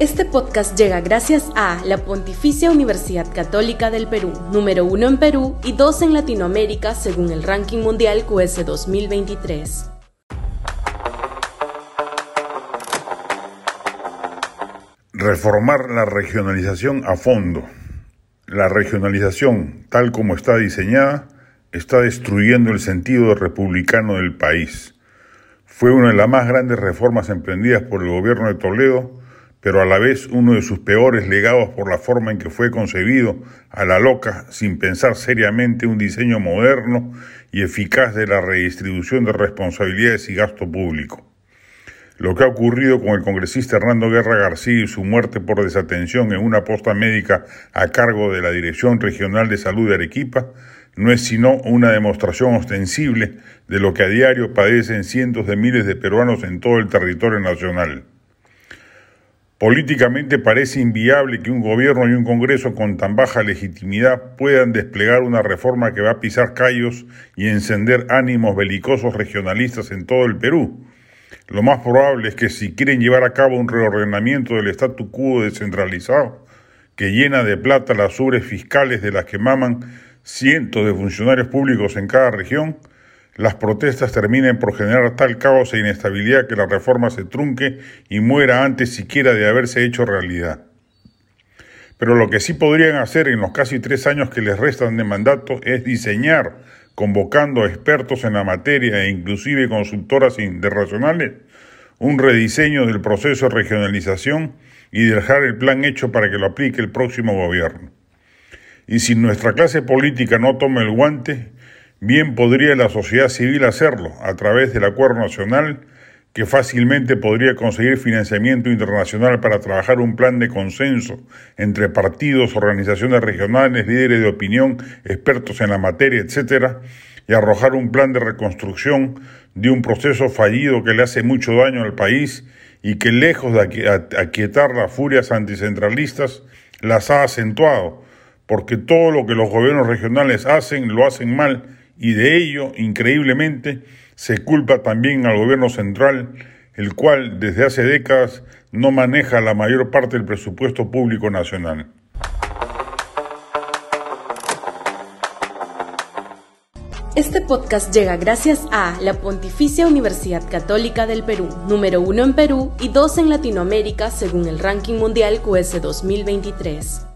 Este podcast llega gracias a la Pontificia Universidad Católica del Perú, número uno en Perú y dos en Latinoamérica según el ranking mundial QS 2023. Reformar la regionalización a fondo. La regionalización, tal como está diseñada, está destruyendo el sentido republicano del país. Fue una de las más grandes reformas emprendidas por el gobierno de Toledo pero a la vez uno de sus peores legados por la forma en que fue concebido a la loca, sin pensar seriamente un diseño moderno y eficaz de la redistribución de responsabilidades y gasto público. Lo que ha ocurrido con el congresista Hernando Guerra García y su muerte por desatención en una posta médica a cargo de la Dirección Regional de Salud de Arequipa no es sino una demostración ostensible de lo que a diario padecen cientos de miles de peruanos en todo el territorio nacional. Políticamente parece inviable que un gobierno y un Congreso con tan baja legitimidad puedan desplegar una reforma que va a pisar callos y encender ánimos belicosos regionalistas en todo el Perú. Lo más probable es que si quieren llevar a cabo un reordenamiento del statu quo descentralizado, que llena de plata las ubres fiscales de las que maman cientos de funcionarios públicos en cada región, las protestas terminen por generar tal caos e inestabilidad que la reforma se trunque y muera antes siquiera de haberse hecho realidad. Pero lo que sí podrían hacer en los casi tres años que les restan de mandato es diseñar, convocando a expertos en la materia e inclusive consultoras internacionales, un rediseño del proceso de regionalización y dejar el plan hecho para que lo aplique el próximo gobierno. Y si nuestra clase política no toma el guante, Bien podría la sociedad civil hacerlo a través del acuerdo nacional que fácilmente podría conseguir financiamiento internacional para trabajar un plan de consenso entre partidos, organizaciones regionales, líderes de opinión, expertos en la materia, etcétera, y arrojar un plan de reconstrucción de un proceso fallido que le hace mucho daño al país y que lejos de aquietar las furias anticentralistas, las ha acentuado, porque todo lo que los gobiernos regionales hacen lo hacen mal y de ello, increíblemente, se culpa también al gobierno central, el cual desde hace décadas no maneja la mayor parte del presupuesto público nacional. Este podcast llega gracias a la Pontificia Universidad Católica del Perú, número uno en Perú y dos en Latinoamérica según el ranking mundial QS 2023.